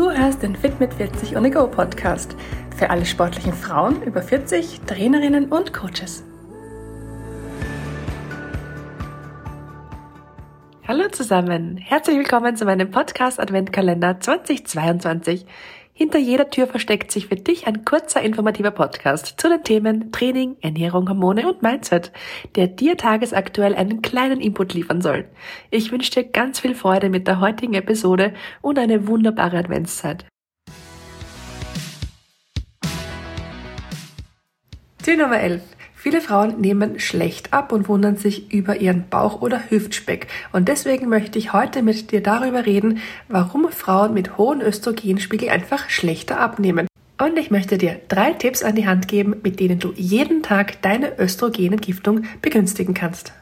Du hörst den Fit mit 40 on Go Podcast für alle sportlichen Frauen über 40, Trainerinnen und Coaches. Hallo zusammen, herzlich willkommen zu meinem Podcast Adventkalender 2022. Hinter jeder Tür versteckt sich für dich ein kurzer informativer Podcast zu den Themen Training, Ernährung, Hormone und Mindset, der dir tagesaktuell einen kleinen Input liefern soll. Ich wünsche dir ganz viel Freude mit der heutigen Episode und eine wunderbare Adventszeit. Tür Nummer 11. Viele Frauen nehmen schlecht ab und wundern sich über ihren Bauch- oder Hüftspeck. Und deswegen möchte ich heute mit dir darüber reden, warum Frauen mit hohem Östrogenspiegel einfach schlechter abnehmen. Und ich möchte dir drei Tipps an die Hand geben, mit denen du jeden Tag deine Östrogenentgiftung begünstigen kannst.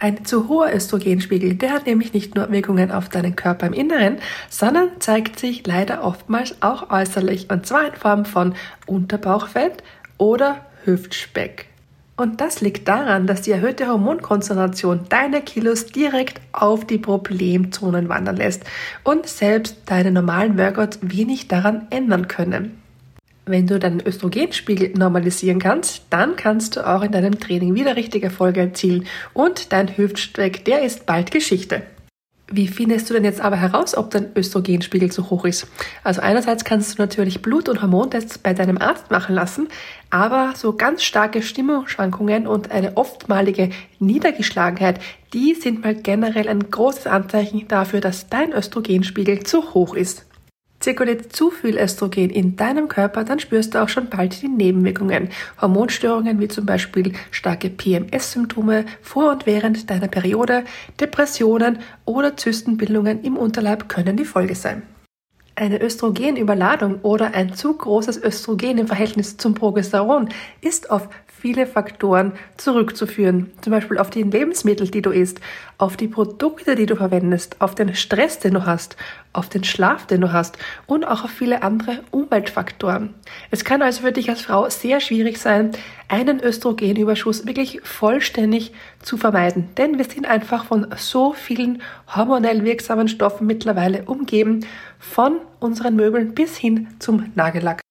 Ein zu hoher Östrogenspiegel, der hat nämlich nicht nur Wirkungen auf deinen Körper im Inneren, sondern zeigt sich leider oftmals auch äußerlich, und zwar in Form von Unterbauchfett oder Hüftspeck. Und das liegt daran, dass die erhöhte Hormonkonzentration deine Kilos direkt auf die Problemzonen wandern lässt und selbst deine normalen Workouts wenig daran ändern können. Wenn du deinen Östrogenspiegel normalisieren kannst, dann kannst du auch in deinem Training wieder richtige Erfolge erzielen und dein Hüftstreck, der ist bald Geschichte. Wie findest du denn jetzt aber heraus, ob dein Östrogenspiegel zu hoch ist? Also einerseits kannst du natürlich Blut- und Hormontests bei deinem Arzt machen lassen, aber so ganz starke Stimmungsschwankungen und eine oftmalige Niedergeschlagenheit, die sind mal generell ein großes Anzeichen dafür, dass dein Östrogenspiegel zu hoch ist. Zirkuliert zu viel Östrogen in deinem Körper, dann spürst du auch schon bald die Nebenwirkungen. Hormonstörungen wie zum Beispiel starke PMS-Symptome vor und während deiner Periode, Depressionen oder Zystenbildungen im Unterleib können die Folge sein. Eine Östrogenüberladung oder ein zu großes Östrogen im Verhältnis zum Progesteron ist auf viele Faktoren zurückzuführen. Zum Beispiel auf die Lebensmittel, die du isst, auf die Produkte, die du verwendest, auf den Stress, den du hast, auf den Schlaf, den du hast und auch auf viele andere Umweltfaktoren. Es kann also für dich als Frau sehr schwierig sein, einen Östrogenüberschuss wirklich vollständig zu vermeiden. Denn wir sind einfach von so vielen hormonell wirksamen Stoffen mittlerweile umgeben, von unseren Möbeln bis hin zum Nagellack.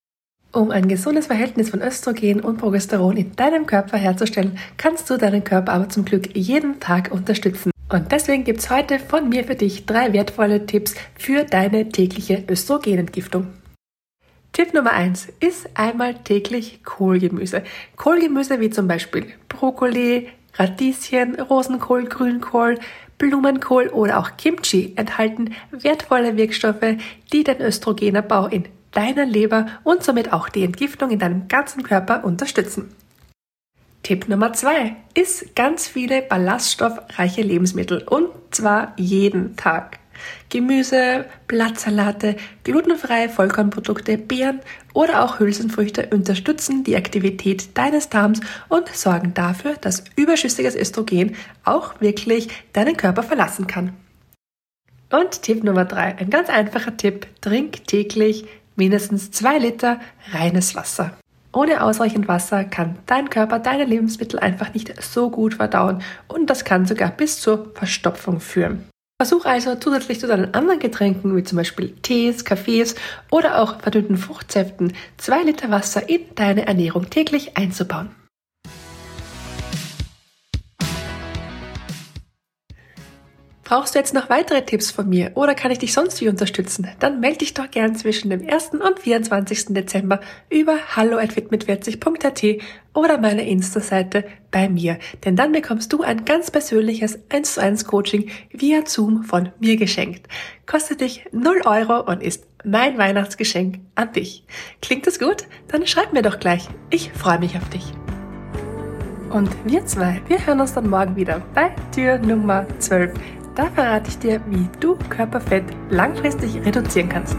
Um ein gesundes Verhältnis von Östrogen und Progesteron in deinem Körper herzustellen, kannst du deinen Körper aber zum Glück jeden Tag unterstützen. Und deswegen gibt's heute von mir für dich drei wertvolle Tipps für deine tägliche Östrogenentgiftung. Tipp Nummer eins ist einmal täglich Kohlgemüse. Kohlgemüse wie zum Beispiel Brokkoli, Radieschen, Rosenkohl, Grünkohl, Blumenkohl oder auch Kimchi enthalten wertvolle Wirkstoffe, die den Östrogenabbau in deiner Leber und somit auch die Entgiftung in deinem ganzen Körper unterstützen. Tipp Nummer zwei ist ganz viele ballaststoffreiche Lebensmittel und zwar jeden Tag. Gemüse, Blattsalate, glutenfreie Vollkornprodukte, Beeren oder auch Hülsenfrüchte unterstützen die Aktivität deines Darms und sorgen dafür, dass überschüssiges Östrogen auch wirklich deinen Körper verlassen kann. Und Tipp Nummer drei, ein ganz einfacher Tipp, trink täglich mindestens zwei Liter reines Wasser. Ohne ausreichend Wasser kann dein Körper deine Lebensmittel einfach nicht so gut verdauen und das kann sogar bis zur Verstopfung führen. Versuch also zusätzlich zu deinen anderen Getränken wie zum Beispiel Tees, Kaffees oder auch verdünnten Fruchtsäften zwei Liter Wasser in deine Ernährung täglich einzubauen. Brauchst du jetzt noch weitere Tipps von mir oder kann ich dich sonst wie unterstützen? Dann melde dich doch gern zwischen dem 1. und 24. Dezember über hallo@fitmit40.at oder meiner Insta-Seite bei mir, denn dann bekommst du ein ganz persönliches 1 zu 1 Coaching via Zoom von mir geschenkt. Kostet dich 0 Euro und ist mein Weihnachtsgeschenk an dich. Klingt das gut? Dann schreib mir doch gleich. Ich freue mich auf dich. Und wir zwei, wir hören uns dann morgen wieder bei Tür Nummer 12. Da verrate ich dir, wie du Körperfett langfristig reduzieren kannst.